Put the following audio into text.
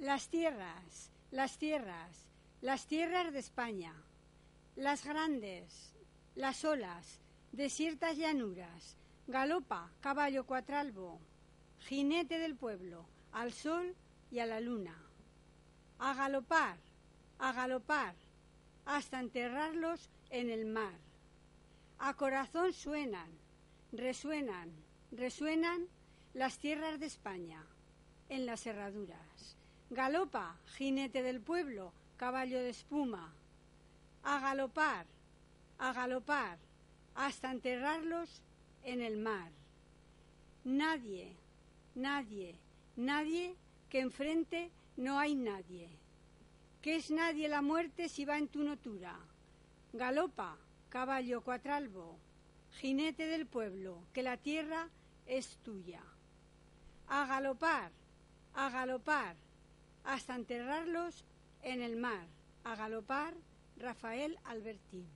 Las tierras, las tierras, las tierras de España, las grandes, las olas, desiertas llanuras, galopa, caballo cuatralbo, jinete del pueblo, al sol y a la luna. A galopar, a galopar, hasta enterrarlos en el mar. A corazón suenan, resuenan, resuenan las tierras de España en las herraduras. Galopa, jinete del pueblo, caballo de espuma. A galopar, a galopar, hasta enterrarlos en el mar. Nadie, nadie, nadie que enfrente no hay nadie. ¿Qué es nadie la muerte si va en tu notura? Galopa, caballo cuatralbo, jinete del pueblo, que la tierra es tuya. A galopar, a galopar, hasta enterrarlos en el mar. A galopar, Rafael Albertín.